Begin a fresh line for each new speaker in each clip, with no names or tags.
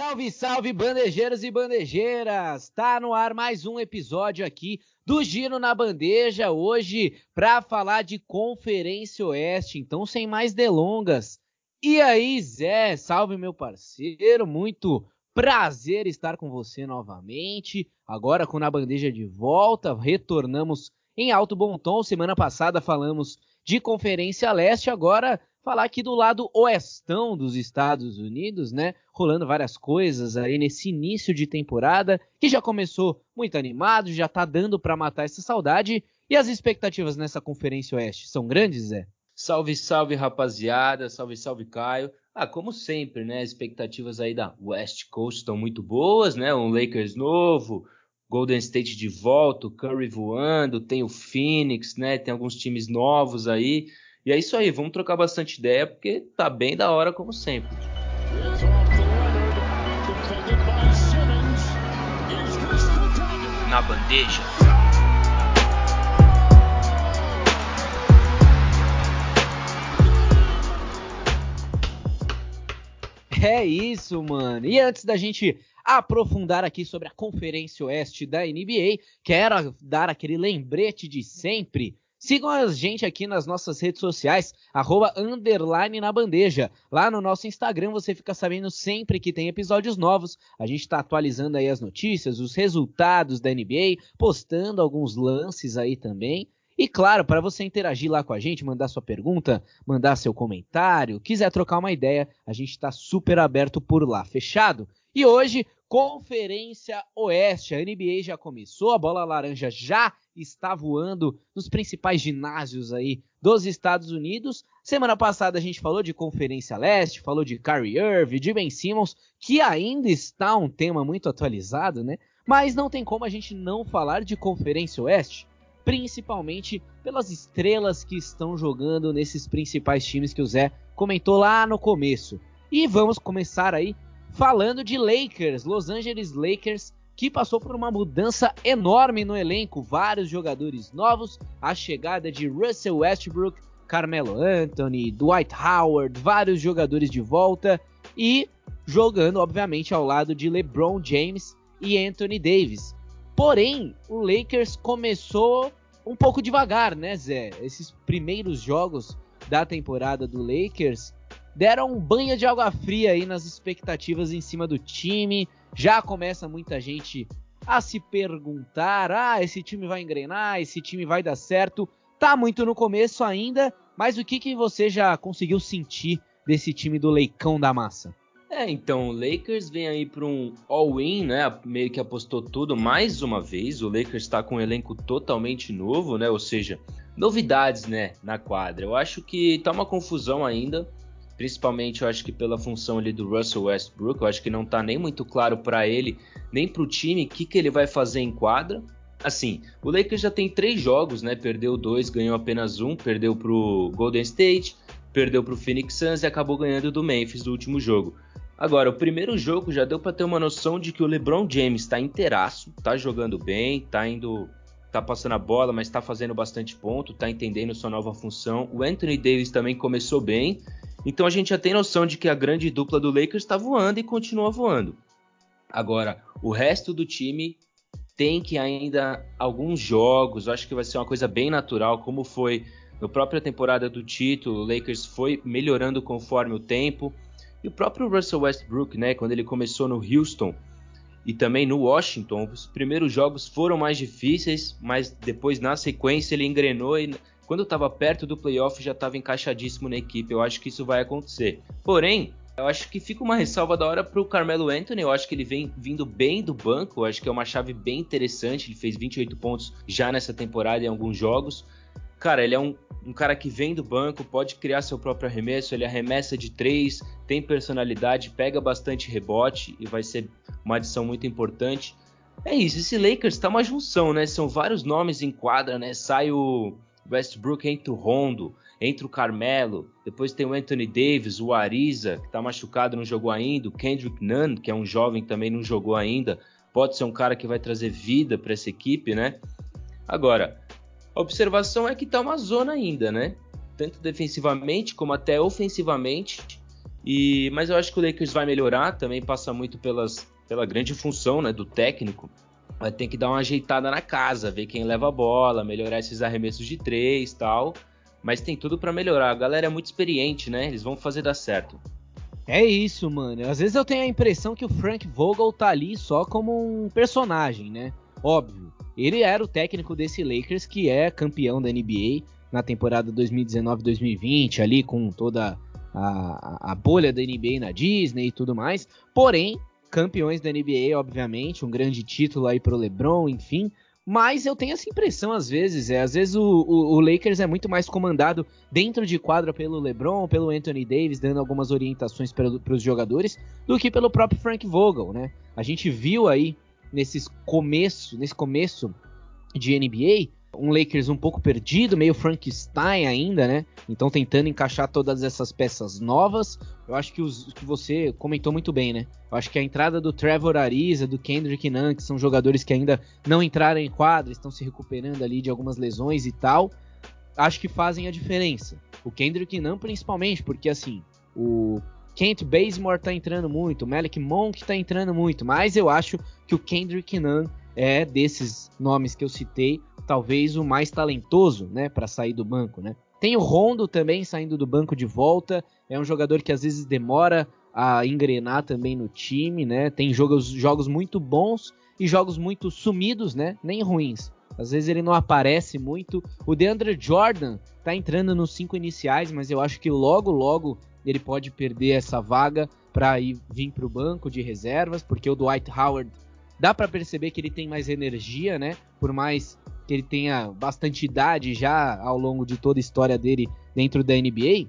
Salve, salve, bandejeiros e bandejeiras! Tá no ar mais um episódio aqui do Giro na Bandeja, hoje para falar de Conferência Oeste. Então, sem mais delongas. E aí, Zé, salve meu parceiro, muito prazer estar com você novamente. Agora com Na Bandeja de volta, retornamos em alto bom tom. Semana passada falamos de Conferência Leste, agora falar aqui do lado oestão dos Estados Unidos, né? Rolando várias coisas aí nesse início de temporada, que já começou muito animado, já tá dando para matar essa saudade. E as expectativas nessa Conferência Oeste são grandes, Zé?
Salve, salve, rapaziada. Salve, salve, Caio. Ah, como sempre, né? As expectativas aí da West Coast estão muito boas, né? Um Lakers novo, Golden State de volta, o Curry voando, tem o Phoenix, né? Tem alguns times novos aí. E é isso aí, vamos trocar bastante ideia, porque tá bem da hora como sempre.
Na bandeja. É isso, mano. E antes da gente aprofundar aqui sobre a Conferência Oeste da NBA, quero dar aquele lembrete de sempre. Sigam a gente aqui nas nossas redes sociais, arroba underline na bandeja. Lá no nosso Instagram você fica sabendo sempre que tem episódios novos. A gente está atualizando aí as notícias, os resultados da NBA, postando alguns lances aí também. E claro, para você interagir lá com a gente, mandar sua pergunta, mandar seu comentário, quiser trocar uma ideia, a gente está super aberto por lá, fechado? E hoje, Conferência Oeste, a NBA já começou, a bola laranja já está voando nos principais ginásios aí dos Estados Unidos. Semana passada a gente falou de Conferência Leste, falou de Kyrie Irving, de Ben Simmons, que ainda está um tema muito atualizado, né? Mas não tem como a gente não falar de Conferência Oeste, principalmente pelas estrelas que estão jogando nesses principais times que o Zé comentou lá no começo. E vamos começar aí falando de Lakers, Los Angeles Lakers, que passou por uma mudança enorme no elenco, vários jogadores novos, a chegada de Russell Westbrook, Carmelo Anthony, Dwight Howard, vários jogadores de volta e jogando, obviamente, ao lado de LeBron James e Anthony Davis. Porém, o Lakers começou um pouco devagar, né, Zé? Esses primeiros jogos da temporada do Lakers deram um banho de água fria aí nas expectativas em cima do time. Já começa muita gente a se perguntar: ah, esse time vai engrenar, esse time vai dar certo. Tá muito no começo ainda, mas o que, que você já conseguiu sentir desse time do Leicão da Massa?
É, então, o Lakers vem aí para um all-in, né? Meio que apostou tudo mais uma vez. O Lakers está com um elenco totalmente novo, né? Ou seja, novidades, né, na quadra. Eu acho que tá uma confusão ainda principalmente eu acho que pela função ali do Russell Westbrook, eu acho que não tá nem muito claro para ele, nem para o time, o que, que ele vai fazer em quadra. Assim, o Lakers já tem três jogos, né? Perdeu dois, ganhou apenas um, perdeu pro Golden State, perdeu pro Phoenix Suns e acabou ganhando do Memphis no último jogo. Agora, o primeiro jogo já deu para ter uma noção de que o LeBron James está inteiraço, tá jogando bem, tá indo, tá passando a bola, mas tá fazendo bastante ponto, tá entendendo sua nova função. O Anthony Davis também começou bem, então a gente já tem noção de que a grande dupla do Lakers está voando e continua voando. Agora, o resto do time tem que ainda alguns jogos, eu acho que vai ser uma coisa bem natural, como foi na própria temporada do título, o Lakers foi melhorando conforme o tempo. E o próprio Russell Westbrook, né, quando ele começou no Houston e também no Washington, os primeiros jogos foram mais difíceis, mas depois na sequência ele engrenou e quando estava perto do playoff já estava encaixadíssimo na equipe. Eu acho que isso vai acontecer. Porém, eu acho que fica uma ressalva da hora para o Carmelo Anthony. Eu acho que ele vem vindo bem do banco. Eu acho que é uma chave bem interessante. Ele fez 28 pontos já nessa temporada em alguns jogos. Cara, ele é um, um cara que vem do banco, pode criar seu próprio arremesso. Ele arremessa de três, tem personalidade, pega bastante rebote e vai ser uma adição muito importante. É isso, esse Lakers tá uma junção, né? São vários nomes em quadra, né? Sai o Westbrook entra o Rondo, entra o Carmelo, depois tem o Anthony Davis, o Ariza, que está machucado, não jogou ainda, o Kendrick Nunn, que é um jovem também não jogou ainda, pode ser um cara que vai trazer vida para essa equipe, né? Agora, observação é que tá uma zona ainda, né? Tanto defensivamente como até ofensivamente. E, mas eu acho que o Lakers vai melhorar, também passa muito pelas, pela grande função né, do técnico. Vai ter que dar uma ajeitada na casa, ver quem leva a bola, melhorar esses arremessos de três tal. Mas tem tudo para melhorar. A galera é muito experiente, né? Eles vão fazer dar certo.
É isso, mano. Às vezes eu tenho a impressão que o Frank Vogel tá ali só como um personagem, né? Óbvio. Ele era o técnico desse Lakers que é campeão da NBA na temporada 2019-2020, ali com toda a, a bolha da NBA na Disney e tudo mais. Porém, campeões da NBA, obviamente, um grande título aí pro LeBron, enfim. Mas eu tenho essa impressão às vezes, é, às vezes o, o, o Lakers é muito mais comandado dentro de quadra pelo LeBron, pelo Anthony Davis, dando algumas orientações para os jogadores, do que pelo próprio Frank Vogel, né? A gente viu aí nesses começo, nesse começo de NBA, um Lakers um pouco perdido, meio Frankenstein ainda, né? Então tentando encaixar todas essas peças novas. Eu acho que os que você comentou muito bem, né? Eu acho que a entrada do Trevor Ariza, do Kendrick Nunn, que são jogadores que ainda não entraram em quadra, estão se recuperando ali de algumas lesões e tal, acho que fazem a diferença. O Kendrick Nunn principalmente, porque assim, o Kent Bazemore tá entrando muito, Malik Monk tá entrando muito, mas eu acho que o Kendrick Nunn é desses nomes que eu citei, talvez o mais talentoso, né, para sair do banco, né? Tem o Rondo também saindo do banco de volta, é um jogador que às vezes demora a engrenar também no time, né? Tem jogos, jogos muito bons e jogos muito sumidos, né? Nem ruins. Às vezes ele não aparece muito. O DeAndre Jordan tá entrando nos cinco iniciais, mas eu acho que logo, logo ele pode perder essa vaga para ir vir para o banco de reservas, porque o Dwight Howard Dá para perceber que ele tem mais energia, né? Por mais que ele tenha bastante idade já ao longo de toda a história dele dentro da NBA,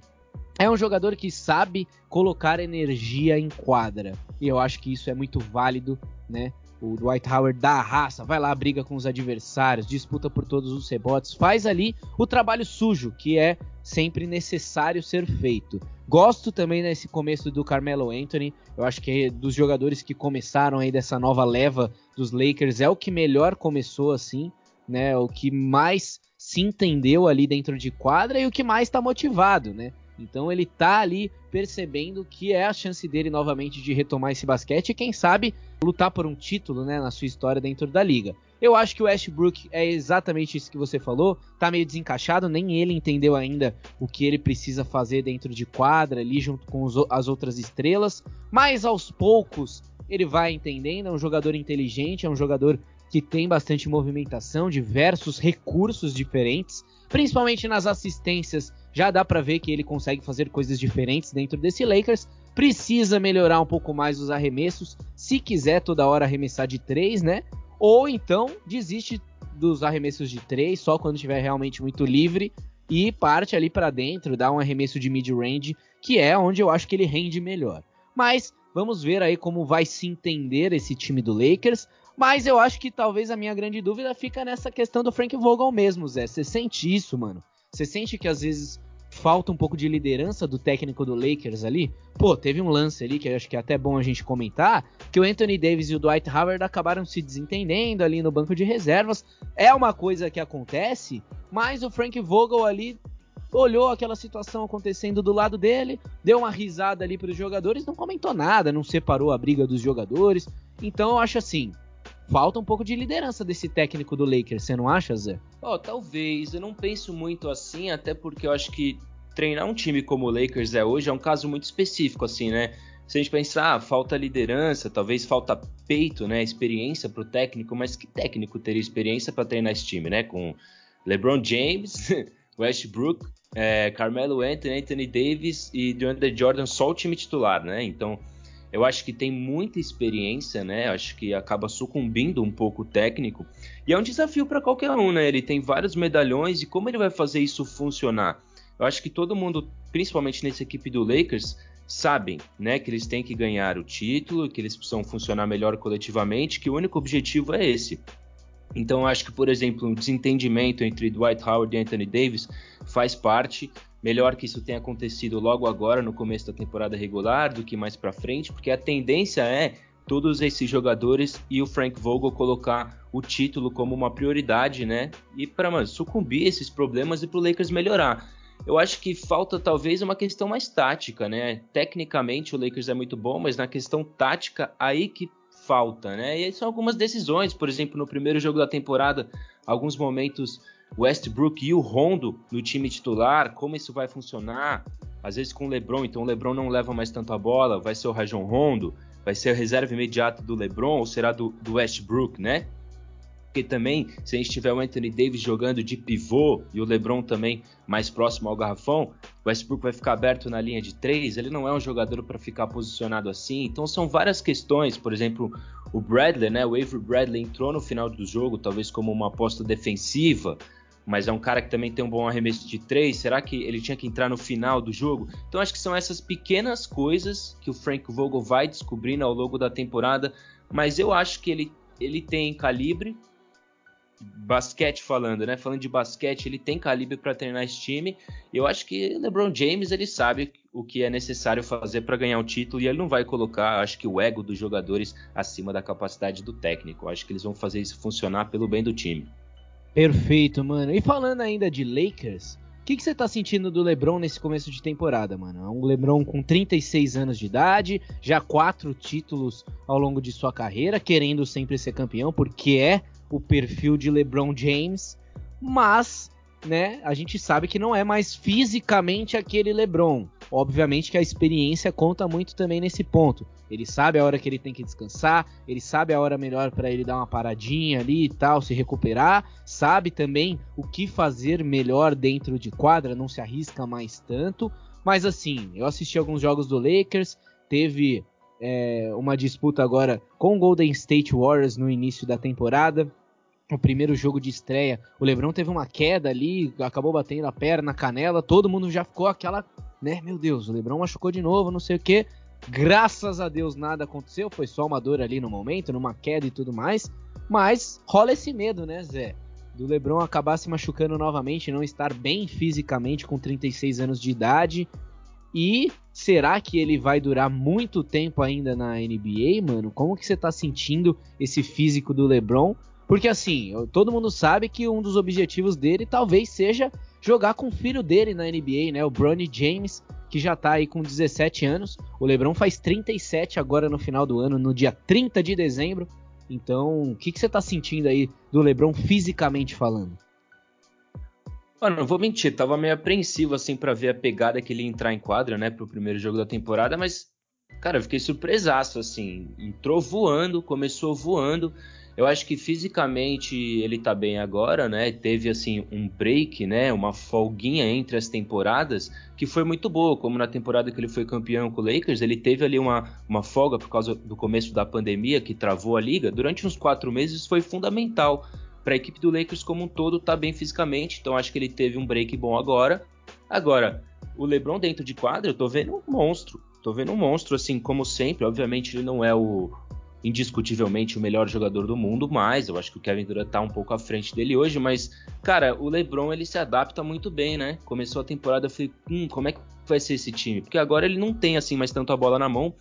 é um jogador que sabe colocar energia em quadra. E eu acho que isso é muito válido, né? O Dwight Howard dá a raça, vai lá, briga com os adversários, disputa por todos os rebotes, faz ali o trabalho sujo, que é sempre necessário ser feito. Gosto também nesse começo do Carmelo Anthony. Eu acho que é dos jogadores que começaram aí dessa nova leva dos Lakers é o que melhor começou assim, né? O que mais se entendeu ali dentro de quadra e o que mais está motivado, né? Então ele tá ali percebendo que é a chance dele novamente de retomar esse basquete e quem sabe lutar por um título, né, na sua história dentro da liga. Eu acho que o Westbrook é exatamente isso que você falou, tá meio desencaixado, nem ele entendeu ainda o que ele precisa fazer dentro de quadra ali junto com os, as outras estrelas, mas aos poucos ele vai entendendo, é um jogador inteligente, é um jogador que tem bastante movimentação, diversos recursos diferentes, principalmente nas assistências. Já dá para ver que ele consegue fazer coisas diferentes dentro desse Lakers. Precisa melhorar um pouco mais os arremessos, se quiser toda hora arremessar de três, né? Ou então desiste dos arremessos de três só quando estiver realmente muito livre e parte ali para dentro, dá um arremesso de mid-range, que é onde eu acho que ele rende melhor. Mas vamos ver aí como vai se entender esse time do Lakers. Mas eu acho que talvez a minha grande dúvida fica nessa questão do Frank Vogel mesmo, Zé. Você sente isso, mano? Você sente que às vezes falta um pouco de liderança do técnico do Lakers ali. Pô, teve um lance ali que eu acho que é até bom a gente comentar, que o Anthony Davis e o Dwight Howard acabaram se desentendendo ali no banco de reservas. É uma coisa que acontece, mas o Frank Vogel ali olhou aquela situação acontecendo do lado dele, deu uma risada ali para os jogadores, não comentou nada, não separou a briga dos jogadores. Então eu acho assim, falta um pouco de liderança desse técnico do Lakers, você não acha, Zé?
Oh, talvez. Eu não penso muito assim, até porque eu acho que treinar um time como o Lakers é hoje é um caso muito específico, assim, né? Se a gente pensar, ah, falta liderança, talvez falta peito, né? Experiência para o técnico, mas que técnico teria experiência para treinar esse time, né? Com LeBron James, Westbrook, é, Carmelo Anthony, Anthony Davis e DeAndre Jordan, só o time titular, né? Então eu acho que tem muita experiência, né? Acho que acaba sucumbindo um pouco o técnico. E é um desafio para qualquer um, né? Ele tem vários medalhões e como ele vai fazer isso funcionar? Eu acho que todo mundo, principalmente nessa equipe do Lakers, sabem, né, que eles têm que ganhar o título, que eles precisam funcionar melhor coletivamente, que o único objetivo é esse. Então, acho que, por exemplo, um desentendimento entre Dwight Howard e Anthony Davis faz parte. Melhor que isso tenha acontecido logo agora, no começo da temporada regular, do que mais para frente, porque a tendência é todos esses jogadores e o Frank Vogel colocar o título como uma prioridade, né? E para sucumbir esses problemas e para o Lakers melhorar. eu acho que falta talvez uma questão mais tática, né? Tecnicamente o Lakers é muito bom, mas na questão tática aí que falta, né? E aí são algumas decisões, por exemplo, no primeiro jogo da temporada, alguns momentos Westbrook e o Rondo no time titular, como isso vai funcionar? Às vezes com o LeBron, então o LeBron não leva mais tanto a bola, vai ser o Rajon Rondo, vai ser a reserva imediata do LeBron ou será do, do Westbrook, né? Porque também, se a gente tiver o Anthony Davis jogando de pivô e o LeBron também mais próximo ao garrafão, o Westbrook vai ficar aberto na linha de três. Ele não é um jogador para ficar posicionado assim. Então são várias questões. Por exemplo, o Bradley, né? O Avery Bradley entrou no final do jogo, talvez como uma aposta defensiva mas é um cara que também tem um bom arremesso de três. Será que ele tinha que entrar no final do jogo? Então acho que são essas pequenas coisas que o Frank Vogel vai descobrindo ao longo da temporada, mas eu acho que ele, ele tem calibre. Basquete falando, né? Falando de basquete, ele tem calibre para treinar esse time. Eu acho que LeBron James ele sabe o que é necessário fazer para ganhar o título e ele não vai colocar, acho que o ego dos jogadores acima da capacidade do técnico. Eu acho que eles vão fazer isso funcionar pelo bem do time.
Perfeito, mano. E falando ainda de Lakers, o que, que, você tá sentindo do LeBron nesse começo de temporada, mano? É um LeBron com 36 anos de idade, já quatro títulos ao longo de sua carreira, querendo sempre ser campeão, porque é o perfil de LeBron James, mas né, a gente sabe que não é mais fisicamente aquele LeBron. Obviamente que a experiência conta muito também nesse ponto. Ele sabe a hora que ele tem que descansar, ele sabe a hora melhor para ele dar uma paradinha ali e tal, se recuperar, sabe também o que fazer melhor dentro de quadra, não se arrisca mais tanto. Mas assim, eu assisti alguns jogos do Lakers, teve é, uma disputa agora com o Golden State Warriors no início da temporada o primeiro jogo de estreia, o Lebron teve uma queda ali, acabou batendo a perna, a canela, todo mundo já ficou aquela, né, meu Deus, o Lebron machucou de novo, não sei o que. Graças a Deus nada aconteceu, foi só uma dor ali no momento, numa queda e tudo mais. Mas rola esse medo, né, Zé? Do Lebron acabar se machucando novamente, não estar bem fisicamente com 36 anos de idade. E será que ele vai durar muito tempo ainda na NBA, mano? Como que você tá sentindo esse físico do LeBron? Porque assim, todo mundo sabe que um dos objetivos dele talvez seja jogar com o filho dele na NBA, né? O Bronny James, que já tá aí com 17 anos. O LeBron faz 37 agora no final do ano, no dia 30 de dezembro. Então, o que, que você tá sentindo aí do LeBron fisicamente falando?
Mano, não vou mentir, tava meio apreensivo assim para ver a pegada que ele ia entrar em quadra, né, pro primeiro jogo da temporada, mas cara, eu fiquei surpresaço assim. Entrou voando, começou voando. Eu acho que fisicamente ele tá bem agora, né? Teve assim um break, né? Uma folguinha entre as temporadas que foi muito boa, como na temporada que ele foi campeão com o Lakers, ele teve ali uma, uma folga por causa do começo da pandemia que travou a liga. Durante uns quatro meses foi fundamental para a equipe do Lakers como um todo tá bem fisicamente, então acho que ele teve um break bom agora. Agora, o LeBron dentro de quadra, eu tô vendo um monstro. Tô vendo um monstro, assim, como sempre. Obviamente, ele não é o, indiscutivelmente o melhor jogador do mundo, mas eu acho que o Kevin Durant tá um pouco à frente dele hoje, mas cara, o LeBron ele se adapta muito bem, né? Começou a temporada, eu falei, hum, como é que vai ser esse time? Porque agora ele não tem assim mais tanto a bola na mão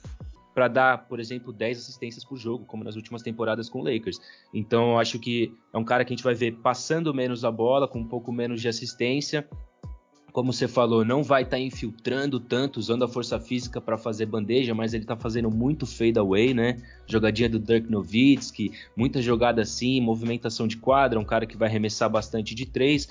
para dar, por exemplo, 10 assistências por jogo, como nas últimas temporadas com o Lakers. Então, eu acho que é um cara que a gente vai ver passando menos a bola, com um pouco menos de assistência, como você falou, não vai estar tá infiltrando tanto, usando a força física para fazer bandeja, mas ele está fazendo muito fade away, né? Jogadinha do Dirk Nowitzki, muita jogada assim, movimentação de quadra, um cara que vai arremessar bastante de três.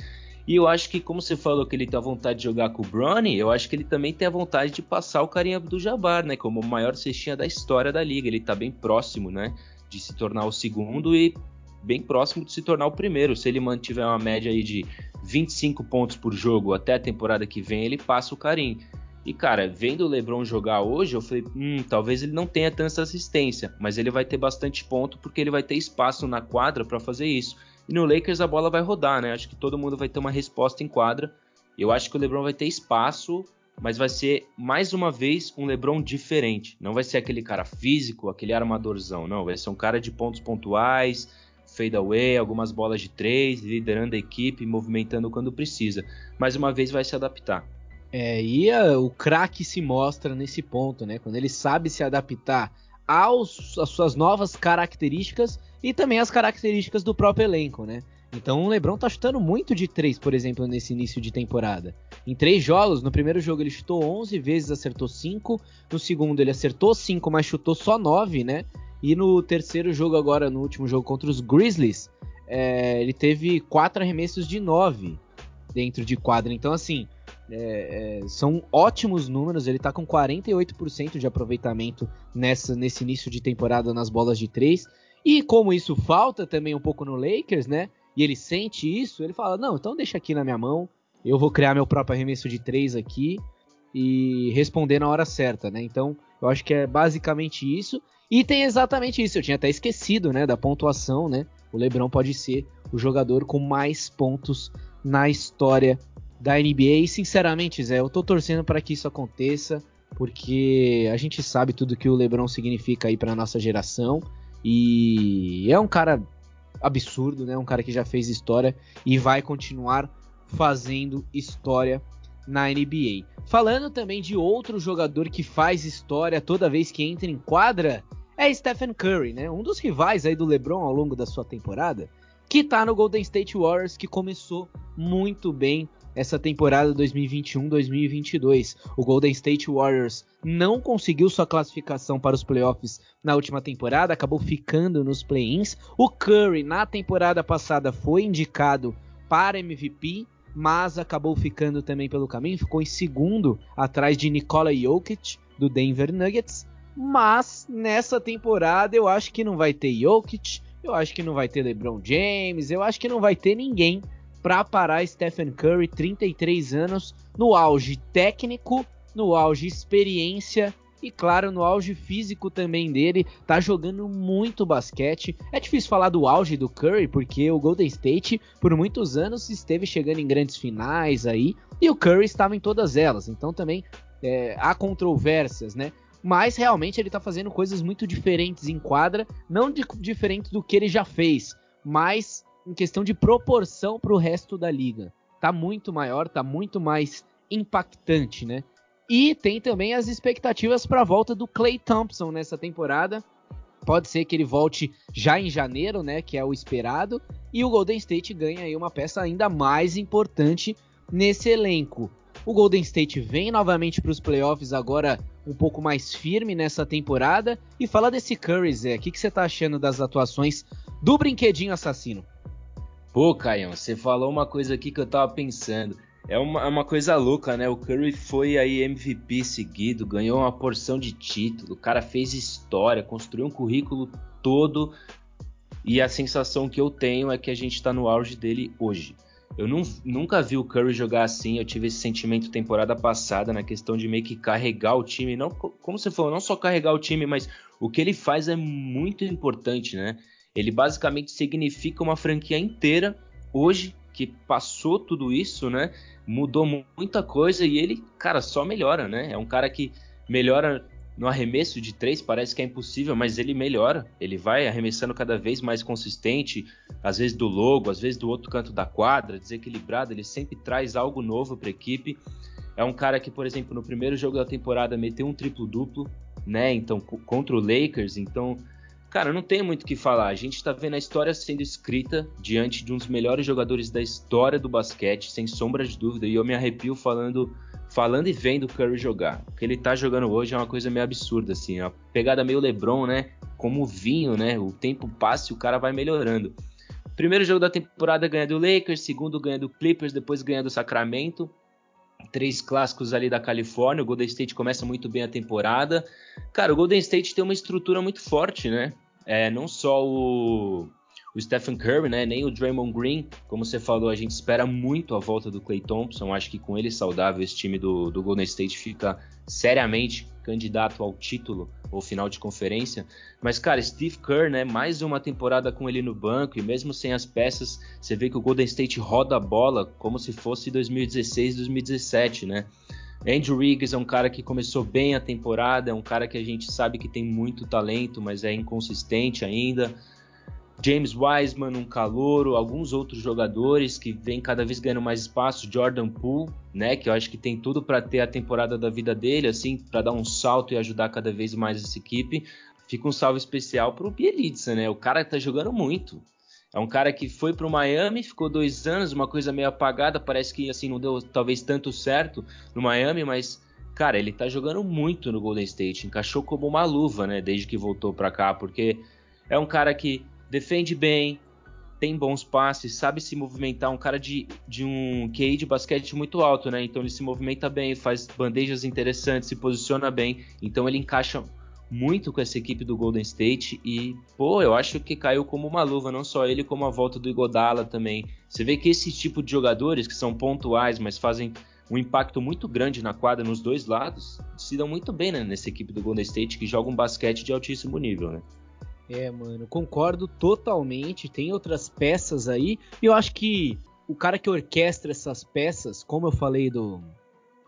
E eu acho que, como você falou que ele tem a vontade de jogar com o Bronny, eu acho que ele também tem a vontade de passar o carinha do Jabbar, né? Como o maior cestinha da história da liga. Ele está bem próximo, né? De se tornar o segundo e bem próximo de se tornar o primeiro. Se ele mantiver uma média aí de 25 pontos por jogo até a temporada que vem, ele passa o carinho. E cara, vendo o LeBron jogar hoje, eu falei, hum, talvez ele não tenha tanta assistência, mas ele vai ter bastante ponto porque ele vai ter espaço na quadra para fazer isso. E no Lakers a bola vai rodar, né? Acho que todo mundo vai ter uma resposta em quadra. Eu acho que o LeBron vai ter espaço, mas vai ser mais uma vez um LeBron diferente. Não vai ser aquele cara físico, aquele armadorzão, não. Vai ser um cara de pontos pontuais, fade away, algumas bolas de três, liderando a equipe, movimentando quando precisa. Mais uma vez vai se adaptar.
É, e a, o craque se mostra nesse ponto, né? Quando ele sabe se adaptar aos, às suas novas características e também as características do próprio elenco, né? Então o LeBron tá chutando muito de três, por exemplo, nesse início de temporada. Em três jogos, no primeiro jogo ele chutou 11 vezes, acertou 5. No segundo ele acertou 5, mas chutou só 9, né? E no terceiro jogo agora, no último jogo contra os Grizzlies, é, ele teve quatro arremessos de 9 dentro de quadra. Então, assim, é, é, são ótimos números. Ele tá com 48% de aproveitamento nessa, nesse início de temporada nas bolas de três. E como isso falta também um pouco no Lakers, né? E ele sente isso, ele fala: Não, então deixa aqui na minha mão. Eu vou criar meu próprio arremesso de três aqui e responder na hora certa, né? Então, eu acho que é basicamente isso. E tem exatamente isso. Eu tinha até esquecido, né, da pontuação, né? O LeBron pode ser o jogador com mais pontos na história da NBA. E sinceramente, Zé, eu tô torcendo para que isso aconteça, porque a gente sabe tudo que o LeBron significa aí para nossa geração e é um cara absurdo, né? Um cara que já fez história e vai continuar fazendo história na NBA. Falando também de outro jogador que faz história toda vez que entra em quadra, é Stephen Curry, né? Um dos rivais aí do LeBron ao longo da sua temporada, que tá no Golden State Warriors, que começou muito bem essa temporada 2021-2022. O Golden State Warriors não conseguiu sua classificação para os playoffs na última temporada, acabou ficando nos play-ins. O Curry na temporada passada foi indicado para MVP, mas acabou ficando também pelo caminho, ficou em segundo atrás de Nikola Jokic do Denver Nuggets. Mas nessa temporada eu acho que não vai ter Jokic, eu acho que não vai ter LeBron James, eu acho que não vai ter ninguém para parar Stephen Curry, 33 anos, no auge técnico, no auge experiência e claro, no auge físico também dele, tá jogando muito basquete. É difícil falar do auge do Curry, porque o Golden State, por muitos anos, esteve chegando em grandes finais aí, e o Curry estava em todas elas, então também é, há controvérsias, né? Mas realmente ele tá fazendo coisas muito diferentes em quadra, não de, diferentes do que ele já fez, mas em questão de proporção para o resto da liga. Tá muito maior, tá muito mais impactante, né? E tem também as expectativas para a volta do Clay Thompson nessa temporada. Pode ser que ele volte já em janeiro, né, que é o esperado, e o Golden State ganha aí uma peça ainda mais importante nesse elenco. O Golden State vem novamente para os playoffs agora um pouco mais firme nessa temporada. E fala desse Curry, Zé. O que, você tá achando das atuações do brinquedinho assassino?
Pô, Caião, você falou uma coisa aqui que eu tava pensando. É uma, é uma coisa louca, né? O Curry foi aí MVP seguido, ganhou uma porção de título, o cara fez história, construiu um currículo todo. E a sensação que eu tenho é que a gente tá no auge dele hoje. Eu não, nunca vi o Curry jogar assim. Eu tive esse sentimento temporada passada na questão de meio que carregar o time. Não, como você falou, não só carregar o time, mas o que ele faz é muito importante, né? Ele basicamente significa uma franquia inteira hoje que passou tudo isso, né? Mudou muita coisa e ele, cara, só melhora, né? É um cara que melhora no arremesso de três, parece que é impossível, mas ele melhora. Ele vai arremessando cada vez mais consistente, às vezes do logo, às vezes do outro canto da quadra, desequilibrado. Ele sempre traz algo novo para a equipe. É um cara que, por exemplo, no primeiro jogo da temporada meteu um triplo-duplo, né? Então, contra o Lakers. Então, Cara, não tem muito o que falar. A gente está vendo a história sendo escrita diante de um dos melhores jogadores da história do basquete, sem sombra de dúvida. E eu me arrepio falando, falando e vendo o Curry jogar. O que ele tá jogando hoje é uma coisa meio absurda, assim. A pegada meio LeBron, né? Como vinho, né? O tempo passa e o cara vai melhorando. Primeiro jogo da temporada ganha do Lakers, segundo ganha do Clippers, depois ganha do Sacramento três clássicos ali da Califórnia. O Golden State começa muito bem a temporada. Cara, o Golden State tem uma estrutura muito forte, né? É, não só o, o Stephen Curry, né? Nem o Draymond Green. Como você falou, a gente espera muito a volta do Clay Thompson. Acho que com ele saudável, esse time do, do Golden State fica seriamente candidato ao título ou final de conferência. Mas, cara, Steve Kerr, né? Mais uma temporada com ele no banco e mesmo sem as peças, você vê que o Golden State roda a bola como se fosse 2016, 2017, né? Andrew Riggs é um cara que começou bem a temporada, é um cara que a gente sabe que tem muito talento, mas é inconsistente ainda. James Wiseman, um calouro, alguns outros jogadores que vêm cada vez ganhando mais espaço, Jordan Poole, né, que eu acho que tem tudo para ter a temporada da vida dele, assim, para dar um salto e ajudar cada vez mais essa equipe. Fica um salve especial para o Bielitsa, né? O cara tá jogando muito. É um cara que foi para o Miami, ficou dois anos, uma coisa meio apagada, parece que assim não deu talvez tanto certo no Miami, mas cara, ele tá jogando muito no Golden State, encaixou como uma luva, né, desde que voltou para cá, porque é um cara que defende bem, tem bons passes, sabe se movimentar, um cara de, de um QI de basquete muito alto, né? Então ele se movimenta bem, faz bandejas interessantes, se posiciona bem, então ele encaixa muito com essa equipe do Golden State e, pô, eu acho que caiu como uma luva, não só ele, como a volta do Igodala também. Você vê que esse tipo de jogadores que são pontuais, mas fazem um impacto muito grande na quadra nos dois lados, se dão muito bem né, nessa equipe do Golden State que joga um basquete de altíssimo nível, né?
É, mano, concordo totalmente. Tem outras peças aí. E eu acho que o cara que orquestra essas peças, como eu falei do,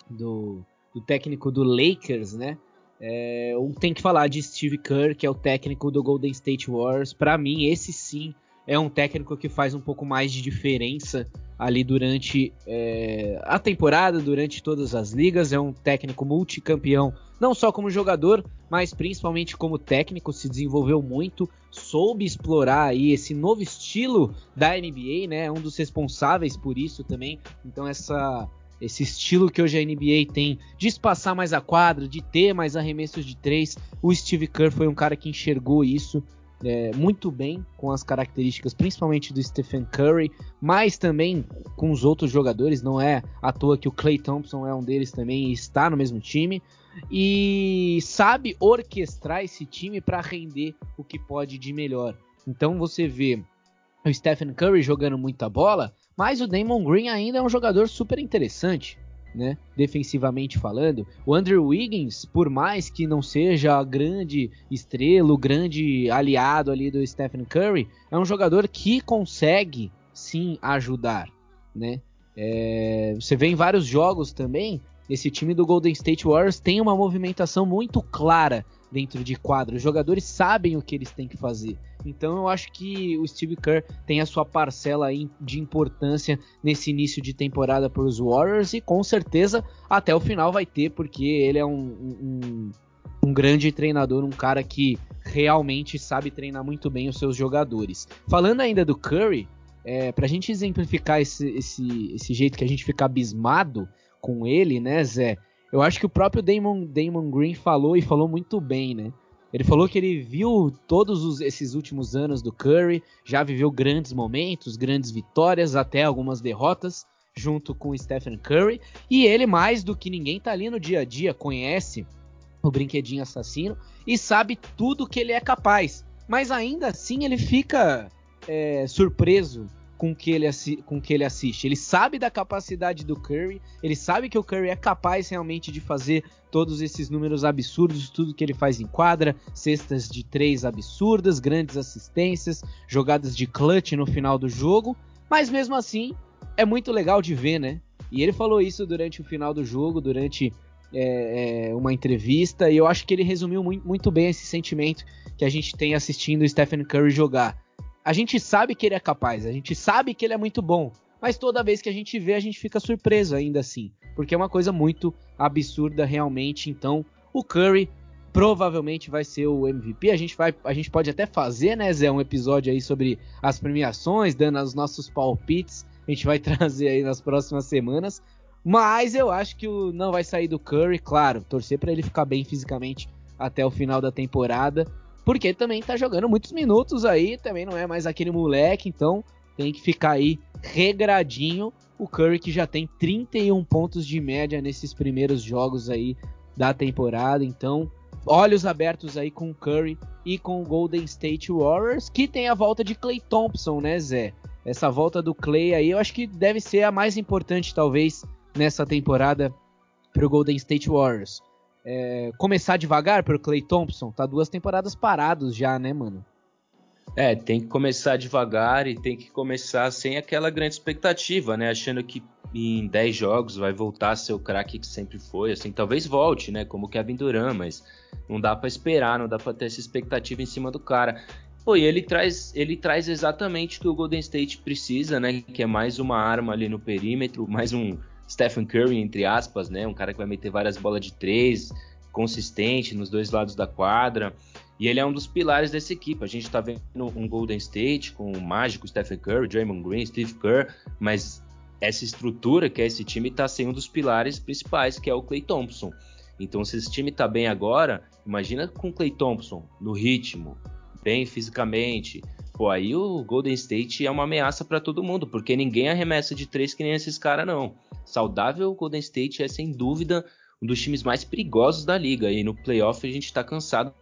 do, do técnico do Lakers, né? É, tem que falar de Steve Kerr, que é o técnico do Golden State Warriors. Para mim, esse sim é um técnico que faz um pouco mais de diferença ali durante é, a temporada, durante todas as ligas. É um técnico multicampeão, não só como jogador, mas principalmente como técnico. Se desenvolveu muito, soube explorar aí esse novo estilo da NBA, né? É um dos responsáveis por isso também. Então essa esse estilo que hoje a NBA tem de espaçar mais a quadra, de ter mais arremessos de três. O Steve Kerr foi um cara que enxergou isso é, muito bem com as características, principalmente do Stephen Curry, mas também com os outros jogadores. Não é à toa que o Clay Thompson é um deles também e está no mesmo time. E sabe orquestrar esse time para render o que pode de melhor. Então você vê o Stephen Curry jogando muita bola, mas o Damon Green ainda é um jogador super interessante né? Defensivamente falando, o Andrew Wiggins, por mais que não seja a grande estrela, o grande aliado ali do Stephen Curry, é um jogador que consegue sim ajudar, né? É, você vê em vários jogos também, esse time do Golden State Warriors tem uma movimentação muito clara dentro de quadro. Os jogadores sabem o que eles têm que fazer. Então eu acho que o Steve Kerr tem a sua parcela de importância nesse início de temporada para os Warriors e com certeza até o final vai ter, porque ele é um, um, um grande treinador, um cara que realmente sabe treinar muito bem os seus jogadores. Falando ainda do Curry, é, para a gente exemplificar esse, esse, esse jeito que a gente fica abismado com ele, né, Zé? Eu acho que o próprio Damon, Damon Green falou e falou muito bem, né? Ele falou que ele viu todos os, esses últimos anos do Curry, já viveu grandes momentos, grandes vitórias, até algumas derrotas, junto com o Stephen Curry. E ele, mais do que ninguém, tá ali no dia a dia, conhece o brinquedinho assassino e sabe tudo que ele é capaz. Mas ainda assim ele fica é, surpreso com que ele com que ele assiste. Ele sabe da capacidade do Curry, ele sabe que o Curry é capaz realmente de fazer todos esses números absurdos, tudo que ele faz em quadra, cestas de três absurdas, grandes assistências, jogadas de clutch no final do jogo, mas mesmo assim é muito legal de ver, né? E ele falou isso durante o final do jogo, durante é, é, uma entrevista, e eu acho que ele resumiu muito, muito bem esse sentimento que a gente tem assistindo o Stephen Curry jogar a gente sabe que ele é capaz, a gente sabe que ele é muito bom, mas toda vez que a gente vê, a gente fica surpreso ainda assim, porque é uma coisa muito absurda realmente. Então, o Curry provavelmente vai ser o MVP. A gente vai, a gente pode até fazer, né, Zé, um episódio aí sobre as premiações, dando os nossos palpites. A gente vai trazer aí nas próximas semanas. Mas eu acho que o não vai sair do Curry, claro, torcer para ele ficar bem fisicamente até o final da temporada porque também tá jogando muitos minutos aí, também não é mais aquele moleque, então tem que ficar aí regradinho. O Curry que já tem 31 pontos de média nesses primeiros jogos aí da temporada, então olhos abertos aí com o Curry e com o Golden State Warriors, que tem a volta de Clay Thompson, né, Zé? Essa volta do Clay aí, eu acho que deve ser a mais importante talvez nessa temporada para o Golden State Warriors é, começar devagar pro Clay Thompson? Tá duas temporadas parados já, né, mano?
É, tem que começar devagar e tem que começar sem aquela grande expectativa, né? Achando que em 10 jogos vai voltar a ser o craque que sempre foi, assim, talvez volte, né? Como o Kevin Durant, mas não dá para esperar, não dá para ter essa expectativa em cima do cara. Pô, e ele traz, ele traz exatamente o que o Golden State precisa, né? Que é mais uma arma ali no perímetro, mais um Stephen Curry, entre aspas, né? Um cara que vai meter várias bolas de três, consistente nos dois lados da quadra. E ele é um dos pilares dessa equipe. A gente tá vendo um Golden State com o mágico Stephen Curry, Draymond Green, Steve Kerr, mas essa estrutura que é esse time tá sem um dos pilares principais, que é o Clay Thompson. Então, se esse time tá bem agora, imagina com o Clay Thompson no ritmo, bem fisicamente. Pô, aí o Golden State é uma ameaça para todo mundo, porque ninguém arremessa de três que nem esses caras, não. Saudável, o Golden State é sem dúvida um dos times mais perigosos da liga. E no playoff a gente tá cansado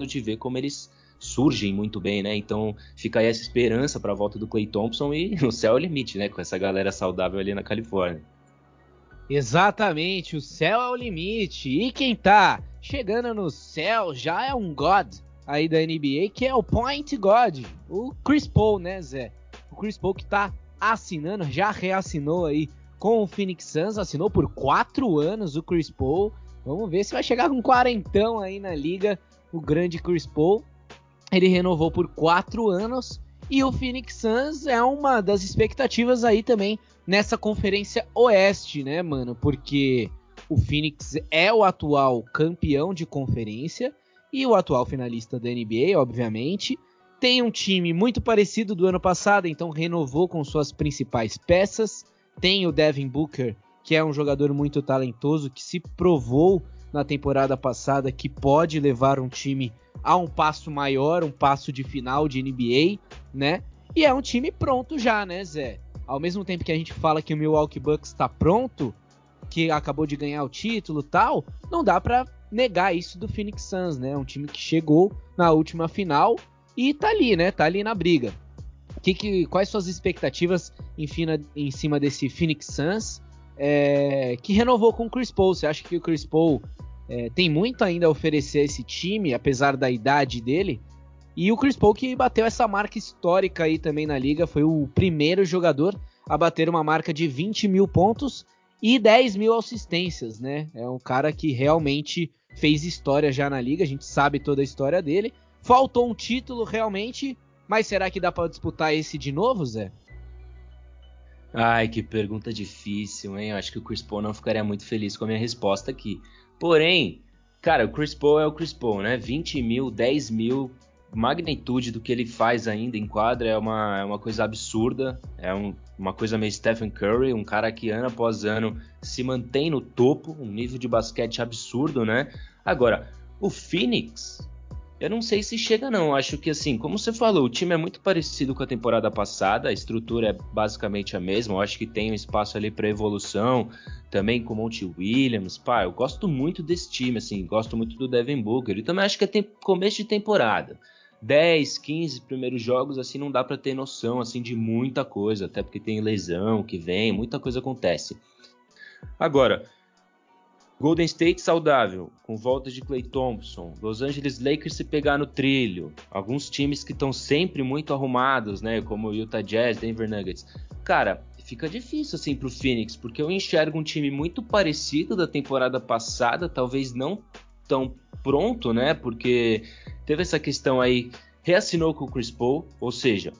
de ver como eles surgem muito bem, né? Então fica aí essa esperança para a volta do Clay Thompson e o céu é o limite, né? Com essa galera saudável ali na Califórnia.
Exatamente, o céu é o limite. E quem tá chegando no céu já é um God aí da NBA, que é o Point God, o Chris Paul, né, Zé? O Chris Paul que tá assinando, já reassinou aí com o Phoenix Suns, assinou por quatro anos o Chris Paul. Vamos ver se vai chegar com quarentão aí na liga o grande Chris Paul. Ele renovou por quatro anos e o Phoenix Suns é uma das expectativas aí também nessa conferência oeste, né, mano? Porque o Phoenix é o atual campeão de conferência e o atual finalista da NBA, obviamente. Tem um time muito parecido do ano passado, então renovou com suas principais peças. Tem o Devin Booker, que é um jogador muito talentoso, que se provou na temporada passada que pode levar um time a um passo maior, um passo de final de NBA, né? E é um time pronto já, né, Zé? Ao mesmo tempo que a gente fala que o Milwaukee Bucks está pronto, que acabou de ganhar o título tal, não dá para negar isso do Phoenix Suns, né? Um time que chegou na última final e tá ali, né? Tá ali na briga. Que, que, quais suas expectativas enfim, em cima desse Phoenix Suns? é, que renovou com o Chris Paul. Você acha que o Chris Paul é, tem muito ainda a oferecer a esse time, apesar da idade dele? E o Chris Paul que bateu essa marca histórica aí também na liga, foi o primeiro jogador a bater uma marca de 20 mil pontos e 10 mil assistências, né? É um cara que realmente fez história já na liga, a gente sabe toda a história dele. Faltou um título realmente, mas será que dá para disputar esse de novo, Zé?
Ai, que pergunta difícil, hein? Eu acho que o Chris Paul não ficaria muito feliz com a minha resposta aqui. Porém, cara, o Chris Paul é o Chris Paul, né? 20 mil, 10 mil, magnitude do que ele faz ainda em quadra é uma, é uma coisa absurda. É um, uma coisa meio Stephen Curry, um cara que ano após ano se mantém no topo, um nível de basquete absurdo, né? Agora, o Phoenix eu não sei se chega não. Acho que assim, como você falou, o time é muito parecido com a temporada passada. A estrutura é basicamente a mesma. Eu acho que tem um espaço ali para evolução. Também com o Monte Williams. Pá, eu gosto muito desse time, assim. Gosto muito do Devin Booker. E também acho que é começo de temporada. 10, 15 primeiros jogos, assim, não dá para ter noção, assim, de muita coisa. Até porque tem lesão que vem, muita coisa acontece. Agora, Golden State saudável, com volta de Clay Thompson. Los Angeles Lakers se pegar no trilho. Alguns times que estão sempre muito arrumados, né? Como Utah Jazz, Denver Nuggets. Cara, fica difícil assim pro Phoenix, porque eu enxergo um time muito parecido da temporada passada, talvez não tão pronto, né? Porque teve essa questão aí, reassinou com o Chris Paul, ou seja,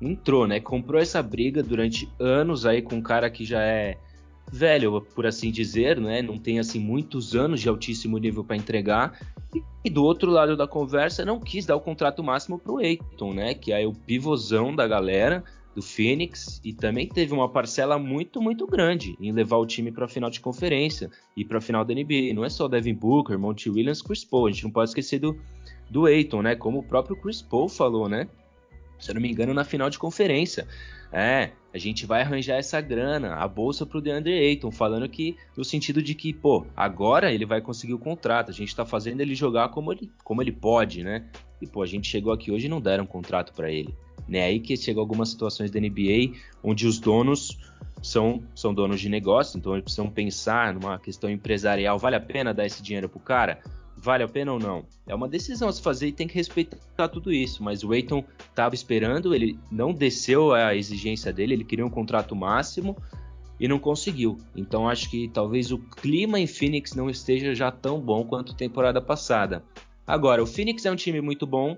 entrou, né? Comprou essa briga durante anos aí com um cara que já é velho, por assim dizer, né? Não tem assim muitos anos de altíssimo nível para entregar. E, do outro lado da conversa, não quis dar o contrato máximo para o Eiton, né? Que é o pivôzão da galera do Phoenix e também teve uma parcela muito, muito grande em levar o time para a final de conferência e para a final da NBA. Não é só Devin Booker, Monty Williams, Chris Paul. A gente não pode esquecer do, do Eiton, né? Como o próprio Chris Paul falou, né? Se eu não me engano, na final de conferência. É, a gente vai arranjar essa grana, a bolsa pro DeAndre Ayton, falando que no sentido de que, pô, agora ele vai conseguir o contrato, a gente tá fazendo ele jogar como ele, como ele pode, né? E pô, a gente chegou aqui hoje e não deram um contrato para ele. Né? Aí que chegou algumas situações da NBA onde os donos são, são donos de negócio, então eles precisam pensar numa questão empresarial, vale a pena dar esse dinheiro pro cara? vale a pena ou não. É uma decisão a se fazer e tem que respeitar tudo isso. Mas o Eiton estava esperando, ele não desceu a exigência dele, ele queria um contrato máximo e não conseguiu. Então acho que talvez o clima em Phoenix não esteja já tão bom quanto temporada passada. Agora, o Phoenix é um time muito bom,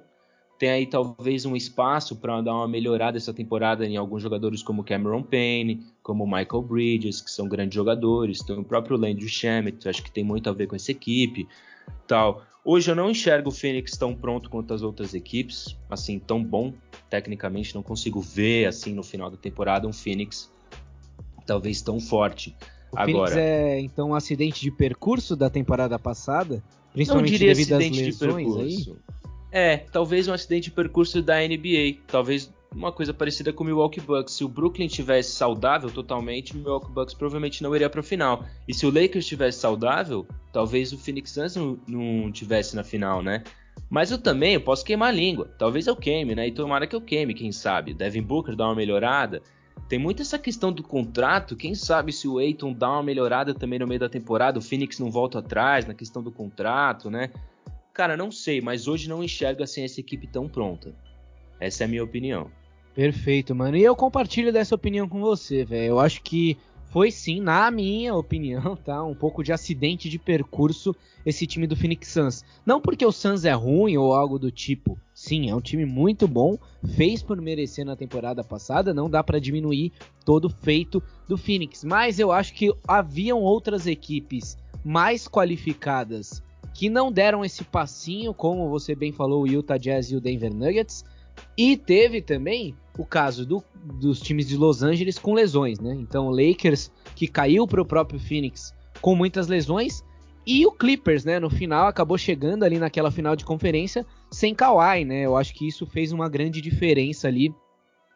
tem aí talvez um espaço para dar uma melhorada essa temporada em alguns jogadores como Cameron Payne, como Michael Bridges, que são grandes jogadores, tem o próprio Landry Shamet, acho que tem muito a ver com essa equipe tal. Hoje eu não enxergo o Phoenix tão pronto quanto as outras equipes, assim, tão bom tecnicamente, não consigo ver assim no final da temporada um Phoenix talvez tão forte.
O Agora, Phoenix é então um acidente de percurso da temporada passada, principalmente devido às lesões de percurso. aí.
É, talvez um acidente de percurso da NBA, talvez uma coisa parecida com o Milwaukee Bucks. Se o Brooklyn tivesse saudável totalmente, o Milwaukee Bucks provavelmente não iria para o final. E se o Lakers tivesse saudável, talvez o Phoenix Suns não, não tivesse na final, né? Mas eu também eu posso queimar a língua. Talvez eu queime, né? E tomara que eu queime, quem sabe. Devin Booker dá uma melhorada. Tem muito essa questão do contrato. Quem sabe se o Aiton dá uma melhorada também no meio da temporada, o Phoenix não volta atrás na questão do contrato, né? Cara, não sei, mas hoje não enxerga assim essa equipe tão pronta. Essa é a minha opinião.
Perfeito, mano. E eu compartilho dessa opinião com você, velho. Eu acho que foi sim, na minha opinião, tá? Um pouco de acidente de percurso esse time do Phoenix Suns. Não porque o Suns é ruim ou algo do tipo. Sim, é um time muito bom, fez por merecer na temporada passada, não dá para diminuir todo o feito do Phoenix, mas eu acho que haviam outras equipes mais qualificadas que não deram esse passinho, como você bem falou, o Utah Jazz e o Denver Nuggets, e teve também o caso do, dos times de Los Angeles com lesões, né? Então o Lakers que caiu para o próprio Phoenix com muitas lesões e o Clippers, né? No final acabou chegando ali naquela final de conferência sem Kawhi, né? Eu acho que isso fez uma grande diferença ali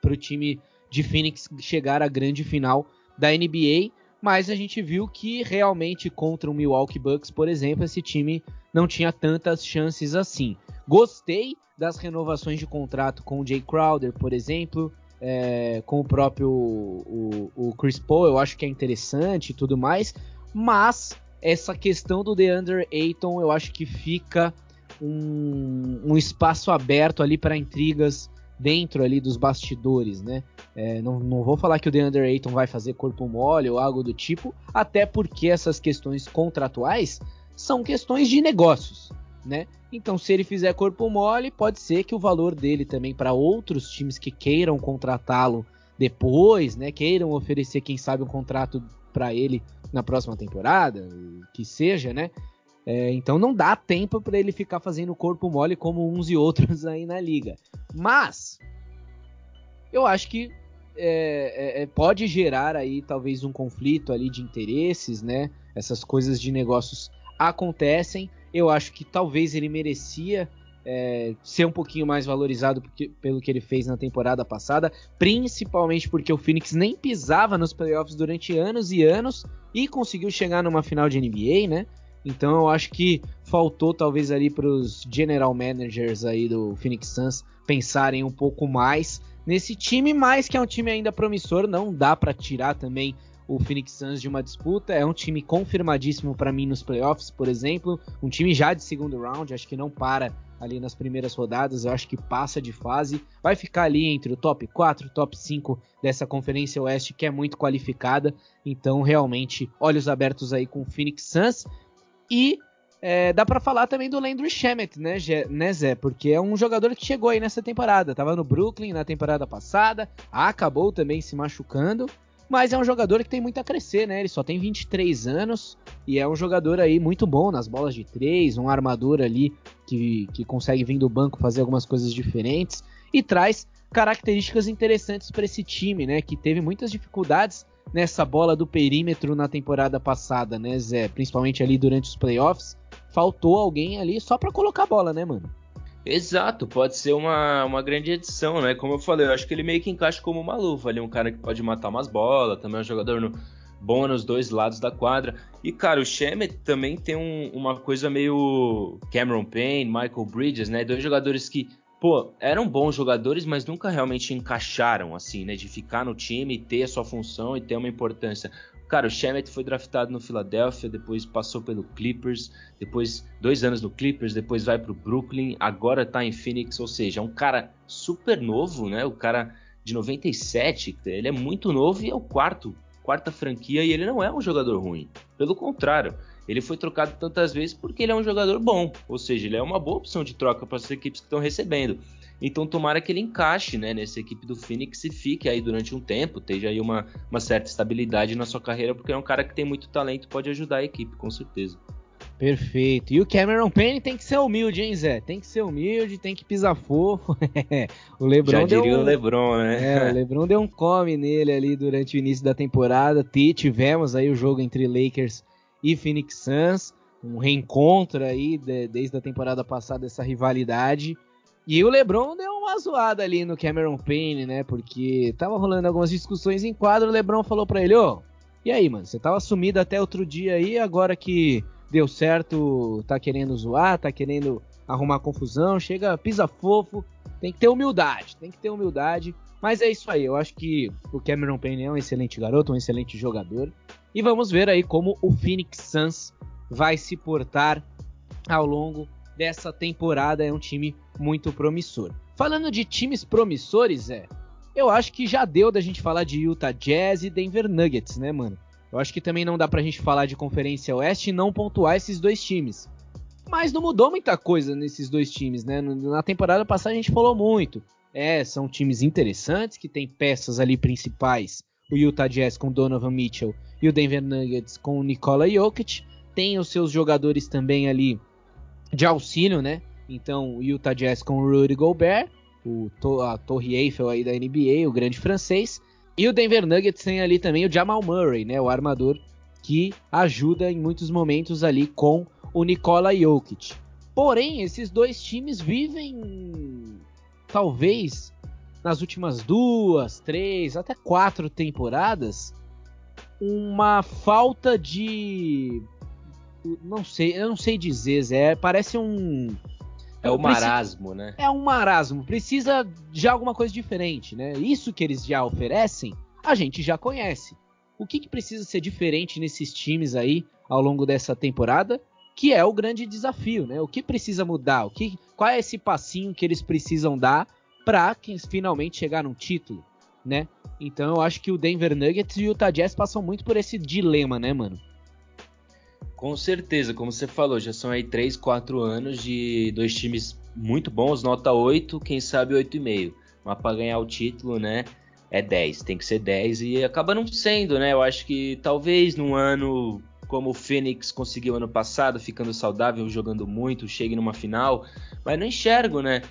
para o time de Phoenix chegar à grande final da NBA. Mas a gente viu que realmente contra o Milwaukee Bucks, por exemplo, esse time não tinha tantas chances assim. Gostei das renovações de contrato com o Jay Crowder, por exemplo, é, com o próprio o, o, Chris Paul, eu acho que é interessante e tudo mais, mas essa questão do DeAndre Ayton, eu acho que fica um, um espaço aberto ali para intrigas dentro ali dos bastidores, né? É, não, não vou falar que o DeAndre Ayton vai fazer corpo mole ou algo do tipo, até porque essas questões contratuais são questões de negócios né? Então, se ele fizer corpo mole, pode ser que o valor dele também para outros times que queiram contratá-lo depois, né? Queiram oferecer, quem sabe, um contrato para ele na próxima temporada, que seja, né? É, então não dá tempo para ele ficar fazendo corpo mole como uns e outros aí na liga. Mas eu acho que é, é, é pode gerar aí talvez um conflito ali de interesses, né? Essas coisas de negócios acontecem. Eu acho que talvez ele merecia é, ser um pouquinho mais valorizado porque, pelo que ele fez na temporada passada, principalmente porque o Phoenix nem pisava nos playoffs durante anos e anos e conseguiu chegar numa final de NBA, né? Então eu acho que faltou talvez ali para os general managers aí do Phoenix Suns pensarem um pouco mais nesse time, mas que é um time ainda promissor, não dá para tirar também o Phoenix Suns de uma disputa. É um time confirmadíssimo para mim nos playoffs, por exemplo. Um time já de segundo round, acho que não para ali nas primeiras rodadas, eu acho que passa de fase. Vai ficar ali entre o top 4 e top 5 dessa Conferência Oeste, que é muito qualificada. Então, realmente, olhos abertos aí com o Phoenix Suns. E é, dá para falar também do Landry Shamet, né, né, Zé? Porque é um jogador que chegou aí nessa temporada. Tava no Brooklyn na temporada passada, acabou também se machucando. Mas é um jogador que tem muito a crescer, né? Ele só tem 23 anos e é um jogador aí muito bom nas bolas de três, um armador ali que, que consegue vir do banco fazer algumas coisas diferentes e traz características interessantes para esse time, né? Que teve muitas dificuldades nessa bola do perímetro na temporada passada, né, Zé? Principalmente ali durante os playoffs. Faltou alguém ali só para colocar a bola, né, mano?
Exato, pode ser uma, uma grande edição, né? Como eu falei, eu acho que ele meio que encaixa como uma luva ali, um cara que pode matar umas bolas, também é um jogador no, bom nos dois lados da quadra. E, cara, o Shemet também tem um, uma coisa meio Cameron Payne, Michael Bridges, né? Dois jogadores que, pô, eram bons jogadores, mas nunca realmente encaixaram, assim, né? De ficar no time, ter a sua função e ter uma importância. Cara, o Shemet foi draftado no Philadelphia, depois passou pelo Clippers, depois dois anos no Clippers, depois vai pro Brooklyn, agora tá em Phoenix, ou seja, é um cara super novo, né? O cara de 97, ele é muito novo e é o quarto, quarta franquia e ele não é um jogador ruim. Pelo contrário, ele foi trocado tantas vezes porque ele é um jogador bom, ou seja, ele é uma boa opção de troca para as equipes que estão recebendo. Então tomara que ele encaixe né, nessa equipe do Phoenix e fique aí durante um tempo, esteja aí uma, uma certa estabilidade na sua carreira, porque é um cara que tem muito talento pode ajudar a equipe, com certeza.
Perfeito. E o Cameron Payne tem que ser humilde, hein, Zé? Tem que ser humilde, tem que pisar fofo.
o LeBron Já diria deu um... o LeBron, né?
É, o LeBron deu um come nele ali durante o início da temporada. Tivemos aí o jogo entre Lakers e Phoenix Suns, um reencontro aí de, desde a temporada passada essa rivalidade. E o LeBron deu uma zoada ali no Cameron Payne, né? Porque tava rolando algumas discussões em quadro, o LeBron falou para ele: "Ô, e aí, mano, você tava sumido até outro dia aí, agora que deu certo, tá querendo zoar, tá querendo arrumar confusão, chega, pisa fofo, tem que ter humildade, tem que ter humildade. Mas é isso aí, eu acho que o Cameron Payne é um excelente garoto, um excelente jogador. E vamos ver aí como o Phoenix Suns vai se portar ao longo dessa temporada. É um time muito promissor. Falando de times promissores, é, eu acho que já deu da gente falar de Utah Jazz e Denver Nuggets, né, mano? Eu acho que também não dá pra gente falar de Conferência Oeste e não pontuar esses dois times. Mas não mudou muita coisa nesses dois times, né? Na temporada passada a gente falou muito. É, são times interessantes que tem peças ali principais. O Utah Jazz com Donovan Mitchell e o Denver Nuggets com o Nikola Jokic. Tem os seus jogadores também ali de auxílio, né? Então, o Utah Jazz com o Rudy Gobert, o, a Torre Eiffel aí da NBA, o grande francês. E o Denver Nuggets tem ali também o Jamal Murray, né, o armador que ajuda em muitos momentos ali com o Nikola Jokic. Porém, esses dois times vivem talvez nas últimas duas, três, até quatro temporadas uma falta de não sei, eu não sei dizer, Zé, parece um
é o marasmo, né?
É um marasmo. Precisa de alguma coisa diferente, né? Isso que eles já oferecem, a gente já conhece. O que, que precisa ser diferente nesses times aí ao longo dessa temporada? Que é o grande desafio, né? O que precisa mudar? O que, qual é esse passinho que eles precisam dar para finalmente chegar num título, né? Então eu acho que o Denver Nuggets e o Utah Jazz passam muito por esse dilema, né, mano?
Com certeza, como você falou, já são aí 3, 4 anos de dois times muito bons, nota 8, quem sabe 8,5. Mas para ganhar o título, né, é 10, tem que ser 10 e acaba não sendo, né? Eu acho que talvez num ano como o Phoenix conseguiu ano passado, ficando saudável, jogando muito, chegue numa final, mas não enxergo, né?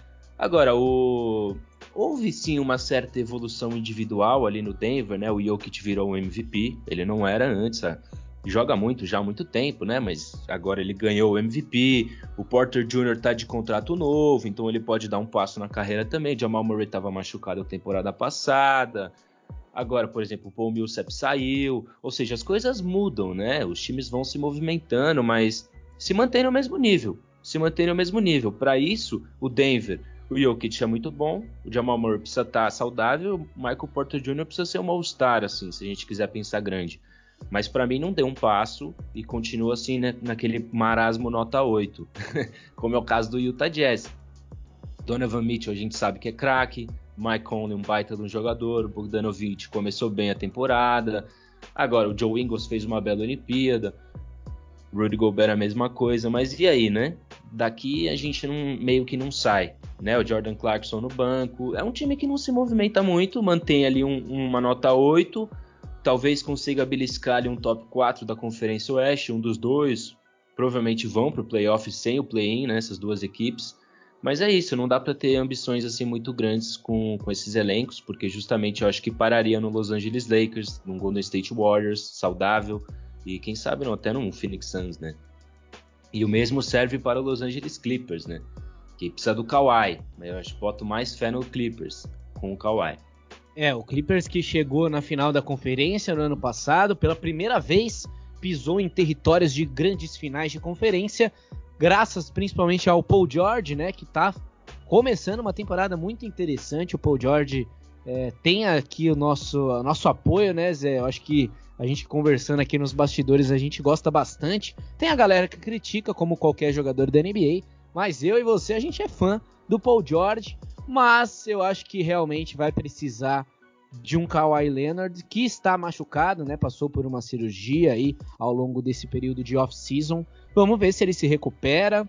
Agora, o houve sim uma certa evolução individual ali no Denver, né? O Jokic virou um MVP, ele não era antes, joga muito já há muito tempo, né? Mas agora ele ganhou o MVP, o Porter Jr. tá de contrato novo, então ele pode dar um passo na carreira também. Jamal Murray estava machucado a temporada passada. Agora, por exemplo, o Paul Millsap saiu, ou seja, as coisas mudam, né? Os times vão se movimentando, mas se mantém no mesmo nível. Se mantém no mesmo nível. Para isso, o Denver, o Jokic é muito bom, o Jamal Murray precisa estar tá saudável, o Michael Porter Jr. precisa ser um All-Star, assim, se a gente quiser pensar grande. Mas para mim não deu um passo e continua assim né, naquele marasmo nota 8, como é o caso do Utah Jazz. Donovan Mitchell a gente sabe que é craque, Mike Conley um baita de um jogador, Bogdanovich começou bem a temporada, agora o Joe Ingles fez uma bela Olimpíada, Rudy Gobert a mesma coisa, mas e aí, né? Daqui a gente não, meio que não sai, né? O Jordan Clarkson no banco, é um time que não se movimenta muito, mantém ali um, uma nota 8, talvez consiga beliscar ali um top 4 da Conferência Oeste, um dos dois. Provavelmente vão para o playoff sem o play-in, né, essas duas equipes. Mas é isso, não dá para ter ambições assim muito grandes com, com esses elencos, porque justamente eu acho que pararia no Los Angeles Lakers, no Golden State Warriors, saudável, e quem sabe não, até no Phoenix Suns, né? E o mesmo serve para o Los Angeles Clippers, né? Que precisa do Kawhi, mas eu acho que boto mais fé no Clippers com o Kawhi.
É, o Clippers que chegou na final da conferência no ano passado, pela primeira vez pisou em territórios de grandes finais de conferência, graças principalmente ao Paul George, né, que tá começando uma temporada muito interessante. O Paul George é, tem aqui o nosso, o nosso apoio, né, Zé? Eu acho que a gente conversando aqui nos bastidores a gente gosta bastante. Tem a galera que critica, como qualquer jogador da NBA, mas eu e você a gente é fã do Paul George. Mas eu acho que realmente vai precisar de um Kawhi Leonard que está machucado, né? Passou por uma cirurgia aí ao longo desse período de off-season. Vamos ver se ele se recupera.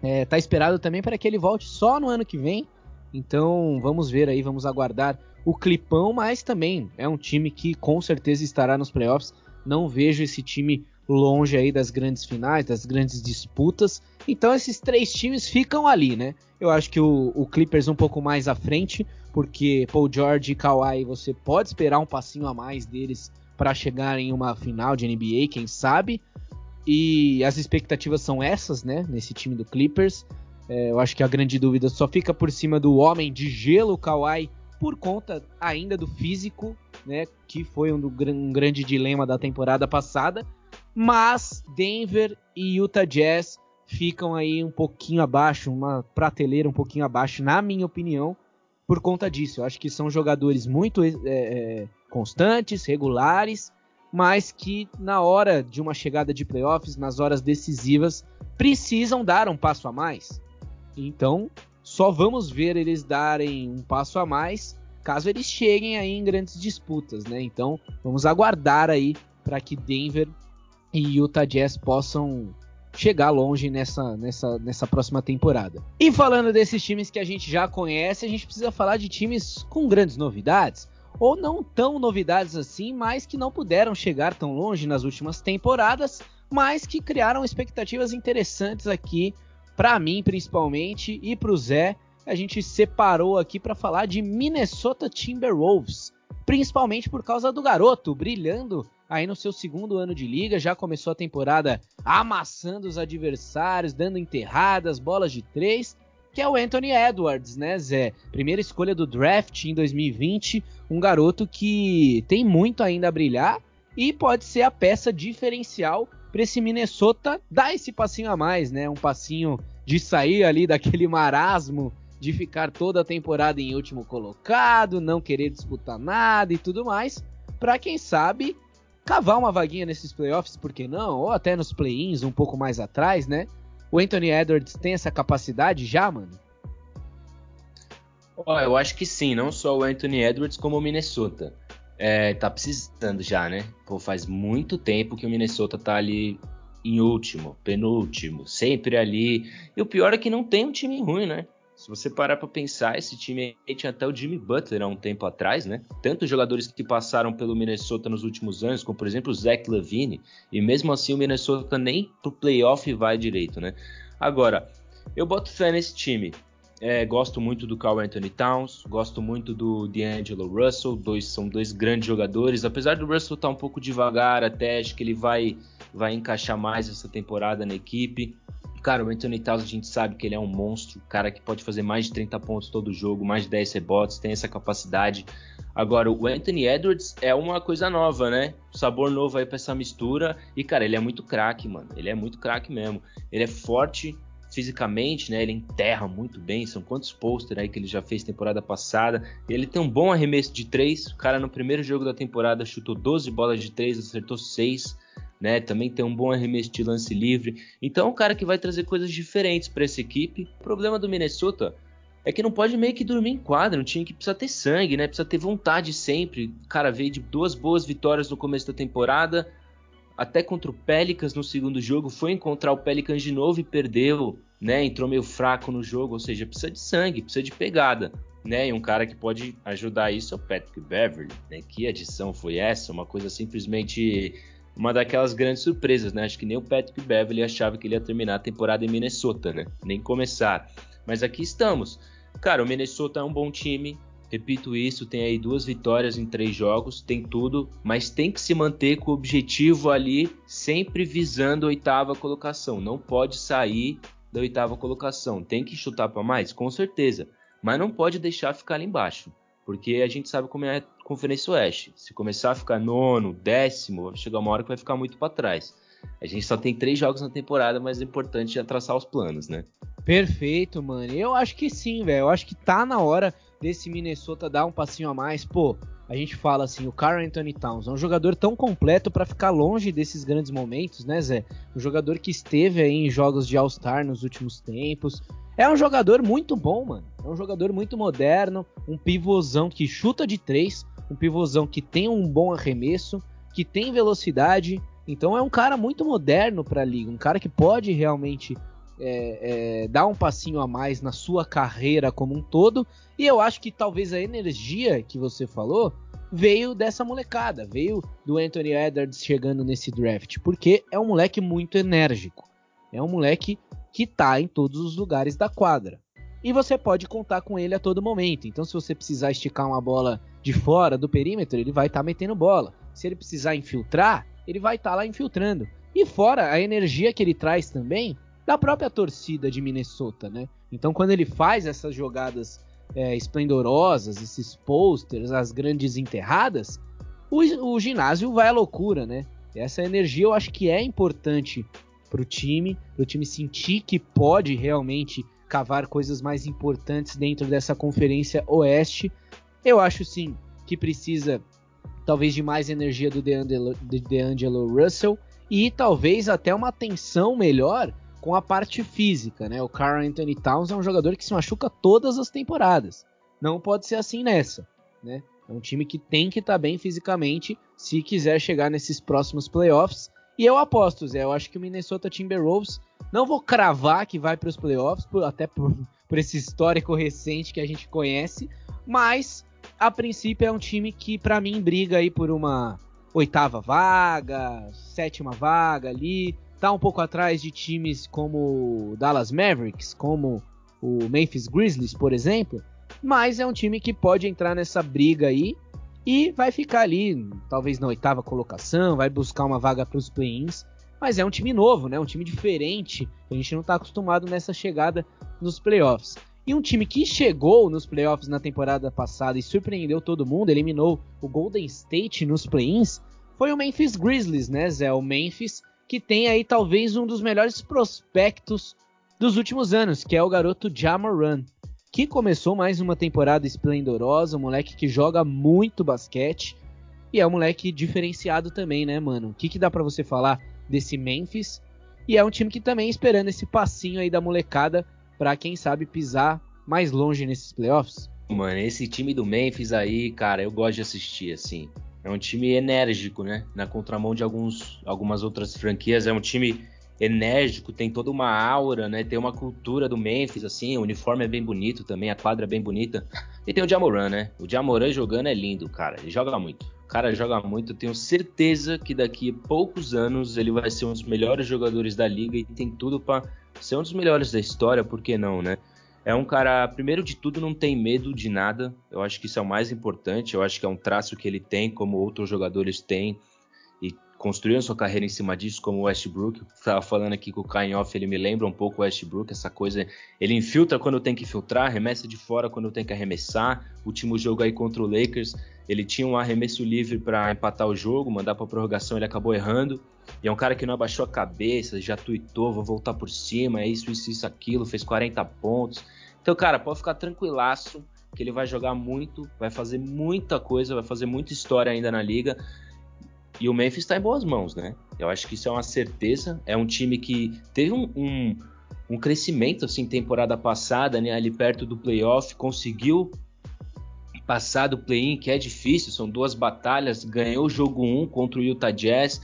É, tá esperado também para que ele volte só no ano que vem. Então vamos ver aí, vamos aguardar o clipão, mas também é um time que com certeza estará nos playoffs. Não vejo esse time longe aí das grandes finais, das grandes disputas. Então esses três times ficam ali, né? Eu acho que o, o Clippers um pouco mais à frente, porque Paul George e Kawhi você pode esperar um passinho a mais deles para chegar em uma final de NBA, quem sabe. E as expectativas são essas, né? Nesse time do Clippers. É, eu acho que a grande dúvida só fica por cima do homem de gelo, Kawhi, por conta ainda do físico, né? Que foi um, do, um grande dilema da temporada passada. Mas Denver e Utah Jazz ficam aí um pouquinho abaixo, uma prateleira um pouquinho abaixo, na minha opinião, por conta disso. Eu acho que são jogadores muito é, constantes, regulares, mas que na hora de uma chegada de playoffs, nas horas decisivas, precisam dar um passo a mais. Então, só vamos ver eles darem um passo a mais caso eles cheguem aí em grandes disputas, né? Então, vamos aguardar aí para que Denver e Utah Jazz possam chegar longe nessa, nessa, nessa próxima temporada. E falando desses times que a gente já conhece, a gente precisa falar de times com grandes novidades, ou não tão novidades assim, mas que não puderam chegar tão longe nas últimas temporadas, mas que criaram expectativas interessantes aqui para mim principalmente e para o Zé. A gente separou aqui para falar de Minnesota Timberwolves, principalmente por causa do garoto brilhando aí no seu segundo ano de liga, já começou a temporada amassando os adversários, dando enterradas, bolas de três, que é o Anthony Edwards, né, Zé? Primeira escolha do draft em 2020, um garoto que tem muito ainda a brilhar e pode ser a peça diferencial para esse Minnesota dar esse passinho a mais, né? Um passinho de sair ali daquele marasmo de ficar toda a temporada em último colocado, não querer disputar nada e tudo mais, para quem sabe cavar uma vaguinha nesses playoffs, por que não? Ou até nos play-ins um pouco mais atrás, né? O Anthony Edwards tem essa capacidade já, mano?
Oh, eu acho que sim, não só o Anthony Edwards, como o Minnesota. É, tá precisando já, né? Pô, faz muito tempo que o Minnesota tá ali em último, penúltimo, sempre ali. E o pior é que não tem um time ruim, né? Se você parar para pensar, esse time tinha até o Jimmy Butler há um tempo atrás, né? Tantos jogadores que passaram pelo Minnesota nos últimos anos, como por exemplo o Zach Levine, e mesmo assim o Minnesota nem pro playoff vai direito, né? Agora, eu boto fé nesse time. É, gosto muito do Carl Anthony Towns, gosto muito do D'Angelo Russell, dois são dois grandes jogadores. Apesar do Russell estar tá um pouco devagar, até acho que ele vai, vai encaixar mais essa temporada na equipe. Cara, o Anthony Towns a gente sabe que ele é um monstro, cara que pode fazer mais de 30 pontos todo jogo, mais de 10 rebotes, tem essa capacidade. Agora, o Anthony Edwards é uma coisa nova, né? Sabor novo aí pra essa mistura. E, cara, ele é muito craque, mano. Ele é muito craque mesmo. Ele é forte, fisicamente, né? Ele enterra muito bem. São quantos posters aí que ele já fez temporada passada. Ele tem um bom arremesso de três. O cara no primeiro jogo da temporada chutou 12 bolas de três, acertou 6. Né, também tem um bom arremesso de lance livre. Então é um cara que vai trazer coisas diferentes para essa equipe. O problema do Minnesota é que não pode meio que dormir em quadra, um time que precisa ter sangue, né? Precisa ter vontade sempre. O cara veio de duas boas vitórias no começo da temporada, até contra o Pelicans no segundo jogo, foi encontrar o Pelicans de novo e perdeu, né? Entrou meio fraco no jogo, ou seja, precisa de sangue, precisa de pegada, né? E um cara que pode ajudar isso é o Patrick Beverly, né? Que adição foi essa? Uma coisa simplesmente uma daquelas grandes surpresas, né? Acho que nem o Patrick Beverly achava que ele ia terminar a temporada em Minnesota, né? Nem começar. Mas aqui estamos. Cara, o Minnesota é um bom time, Repito isso, tem aí duas vitórias em três jogos, tem tudo, mas tem que se manter com o objetivo ali, sempre visando a oitava colocação. Não pode sair da oitava colocação. Tem que chutar para mais, com certeza, mas não pode deixar ficar ali embaixo, porque a gente sabe como é a Conferência Oeste. Se começar a ficar nono, décimo, vai chegar uma hora que vai ficar muito para trás. A gente só tem três jogos na temporada, mas é importante já traçar os planos, né?
Perfeito, mano. Eu acho que sim, velho. Eu acho que tá na hora desse Minnesota dar um passinho a mais. Pô, a gente fala assim, o Carl Anthony Towns é um jogador tão completo para ficar longe desses grandes momentos, né, Zé? Um jogador que esteve aí em jogos de All-Star nos últimos tempos. É um jogador muito bom, mano. É um jogador muito moderno, um pivôzão que chuta de três, um pivôzão que tem um bom arremesso, que tem velocidade. Então é um cara muito moderno para a liga, um cara que pode realmente é, é, dar um passinho a mais na sua carreira como um todo. E eu acho que talvez a energia que você falou veio dessa molecada, veio do Anthony Edwards chegando nesse draft, porque é um moleque muito enérgico. É um moleque que tá em todos os lugares da quadra. E você pode contar com ele a todo momento. Então, se você precisar esticar uma bola de fora do perímetro, ele vai estar tá metendo bola. Se ele precisar infiltrar, ele vai estar tá lá infiltrando. E fora a energia que ele traz também da própria torcida de Minnesota, né? Então, quando ele faz essas jogadas é, esplendorosas, esses posters, as grandes enterradas, o, o ginásio vai à loucura, né? Essa energia eu acho que é importante para o time, para o time sentir que pode realmente cavar coisas mais importantes dentro dessa conferência Oeste. Eu acho sim que precisa talvez de mais energia do DeAngelo, de DeAngelo Russell e talvez até uma atenção melhor com a parte física, né? O Carl Anthony Towns é um jogador que se machuca todas as temporadas. Não pode ser assim nessa, né? É um time que tem que estar tá bem fisicamente se quiser chegar nesses próximos playoffs. E eu aposto, Zé, eu acho que o Minnesota Timberwolves não vou cravar que vai para os playoffs, por, até por, por esse histórico recente que a gente conhece, mas a princípio é um time que para mim briga aí por uma oitava vaga, sétima vaga ali, tá um pouco atrás de times como Dallas Mavericks, como o Memphis Grizzlies, por exemplo, mas é um time que pode entrar nessa briga aí e vai ficar ali, talvez na oitava colocação, vai buscar uma vaga para os play-ins, mas é um time novo, né? Um time diferente, a gente não está acostumado nessa chegada nos playoffs. E um time que chegou nos playoffs na temporada passada e surpreendeu todo mundo, eliminou o Golden State nos play-ins, foi o Memphis Grizzlies, né, Zé? O Memphis que tem aí talvez um dos melhores prospectos dos últimos anos, que é o garoto Jamoran, que começou mais uma temporada esplendorosa, um moleque que joga muito basquete e é um moleque diferenciado também, né, mano? O que, que dá para você falar desse Memphis? E é um time que também esperando esse passinho aí da molecada para quem sabe pisar mais longe nesses playoffs.
Mano, esse time do Memphis aí, cara, eu gosto de assistir assim. É um time enérgico, né? Na contramão de alguns, algumas outras franquias, é um time enérgico, tem toda uma aura, né? Tem uma cultura do Memphis, assim, o uniforme é bem bonito também, a quadra é bem bonita. E tem o Jamoran, né? O Jamoran jogando é lindo, cara. Ele joga muito. O cara joga muito. Tenho certeza que daqui a poucos anos ele vai ser um dos melhores jogadores da liga e tem tudo para ser um dos melhores da história, por que não, né? É um cara, primeiro de tudo, não tem medo de nada. Eu acho que isso é o mais importante. Eu acho que é um traço que ele tem, como outros jogadores têm, construíram sua carreira em cima disso, como o Westbrook. Estava falando aqui com o Cain Off, ele me lembra um pouco o Westbrook, essa coisa. Ele infiltra quando tem que filtrar, arremessa de fora quando tem que arremessar. Último jogo aí contra o Lakers, ele tinha um arremesso livre para empatar o jogo, mandar para prorrogação, ele acabou errando. E é um cara que não abaixou a cabeça, já tuitou, vou voltar por cima, é isso, isso, isso, aquilo, fez 40 pontos. Então, cara, pode ficar tranquilaço que ele vai jogar muito, vai fazer muita coisa, vai fazer muita história ainda na liga. E o Memphis está em boas mãos, né? Eu acho que isso é uma certeza. É um time que teve um, um, um crescimento assim temporada passada, né? Ali perto do playoff, conseguiu passar do play-in, que é difícil, são duas batalhas, ganhou o jogo 1 um contra o Utah Jazz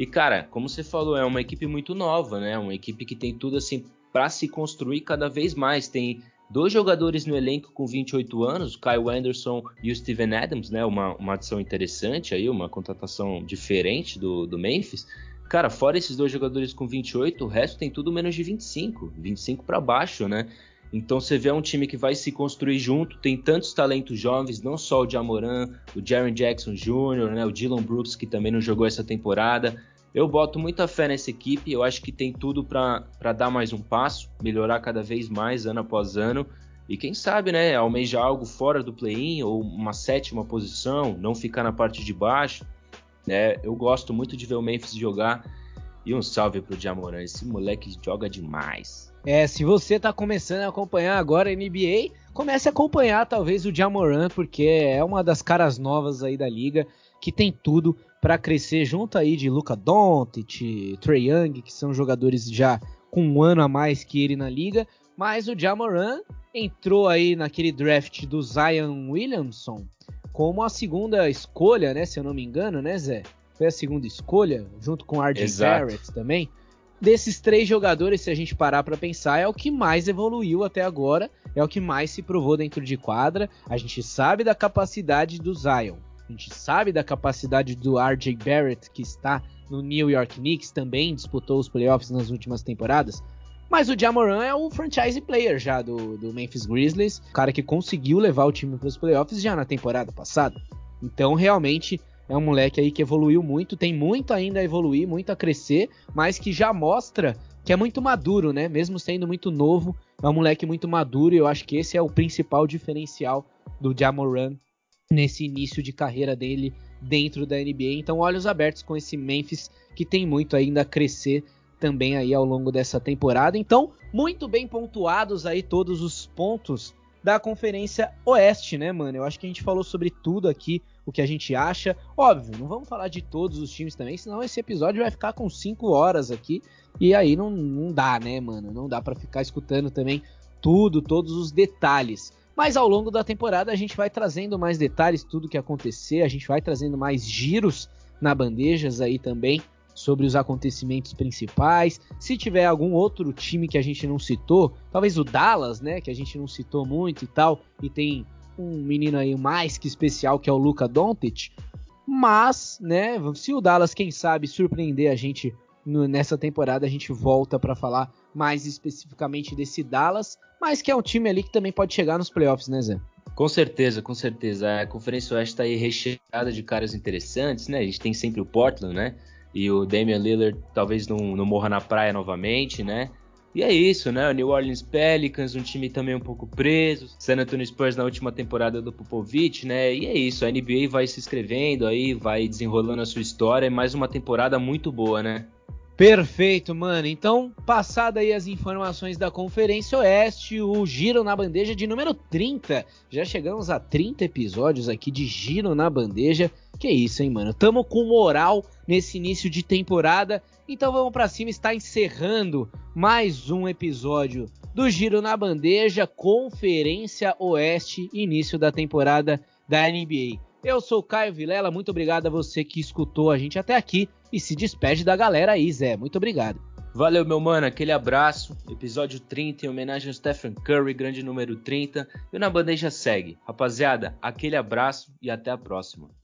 e, cara, como você falou, é uma equipe muito nova, né? Uma equipe que tem tudo assim para se construir cada vez mais. Tem dois jogadores no elenco com 28 anos, o Kyle Anderson e o Steven Adams, né? Uma, uma adição interessante aí, uma contratação diferente do, do Memphis. Cara, fora esses dois jogadores com 28, o resto tem tudo menos de 25, 25 para baixo, né? Então você vê um time que vai se construir junto, tem tantos talentos jovens, não só o Jamoran, o Jaren Jackson Jr., né, o Dylan Brooks, que também não jogou essa temporada. Eu boto muita fé nessa equipe, eu acho que tem tudo para dar mais um passo, melhorar cada vez mais ano após ano. E quem sabe, né, almejar algo fora do play-in ou uma sétima posição, não ficar na parte de baixo. Né? Eu gosto muito de ver o Memphis jogar. E um salve pro Jamoran, esse moleque joga demais.
É, se você está começando a acompanhar agora a NBA, comece a acompanhar talvez o Jamoran, porque é uma das caras novas aí da liga, que tem tudo para crescer junto aí de Luca Doncic, Trey Young, que são jogadores já com um ano a mais que ele na liga, mas o Jamoran entrou aí naquele draft do Zion Williamson como a segunda escolha, né, se eu não me engano, né, Zé? Foi a segunda escolha, junto com R.J. Barrett também desses três jogadores, se a gente parar para pensar, é o que mais evoluiu até agora, é o que mais se provou dentro de quadra. A gente sabe da capacidade do Zion. A gente sabe da capacidade do RJ Barrett, que está no New York Knicks, também disputou os playoffs nas últimas temporadas. Mas o Jamoran é o franchise player já do, do Memphis Grizzlies, o cara que conseguiu levar o time para os playoffs já na temporada passada. Então, realmente, é um moleque aí que evoluiu muito, tem muito ainda a evoluir, muito a crescer, mas que já mostra que é muito maduro, né? Mesmo sendo muito novo, é um moleque muito maduro e eu acho que esse é o principal diferencial do Jamoran nesse início de carreira dele dentro da NBA. Então, olhos abertos com esse Memphis que tem muito ainda a crescer também aí ao longo dessa temporada. Então, muito bem pontuados aí todos os pontos da Conferência Oeste, né, mano? Eu acho que a gente falou sobre tudo aqui, o que a gente acha. Óbvio, não vamos falar de todos os times também, senão esse episódio vai ficar com 5 horas aqui. E aí não, não dá, né, mano? Não dá para ficar escutando também tudo, todos os detalhes. Mas ao longo da temporada a gente vai trazendo mais detalhes, tudo que acontecer, a gente vai trazendo mais giros na bandejas aí também sobre os acontecimentos principais. Se tiver algum outro time que a gente não citou, talvez o Dallas, né, que a gente não citou muito e tal, e tem um menino aí mais que especial que é o Luca Doncic, mas, né, se o Dallas, quem sabe, surpreender a gente no, nessa temporada, a gente volta para falar mais especificamente desse Dallas, mas que é um time ali que também pode chegar nos playoffs, né, Zé?
Com certeza, com certeza. A Conferência Oeste está aí recheada de caras interessantes, né? A gente tem sempre o Portland, né? e o Damian Lillard talvez não, não morra na praia novamente, né? E é isso, né? O New Orleans Pelicans, um time também um pouco preso. San Antonio Spurs na última temporada do Popovich, né? E é isso, a NBA vai se inscrevendo aí, vai desenrolando a sua história. É mais uma temporada muito boa, né?
Perfeito, mano. Então, passada aí as informações da Conferência Oeste, o Giro na Bandeja de número 30. Já chegamos a 30 episódios aqui de Giro na Bandeja. Que isso, hein, mano? Tamo com moral nesse início de temporada. Então vamos para cima, está encerrando mais um episódio do Giro na Bandeja, Conferência Oeste, início da temporada da NBA. Eu sou Caio Vilela, muito obrigado a você que escutou a gente até aqui e se despede da galera aí, Zé. Muito obrigado.
Valeu, meu mano, aquele abraço. Episódio 30 em homenagem ao Stephen Curry, grande número 30. E o Na Bandeja segue. Rapaziada, aquele abraço e até a próxima.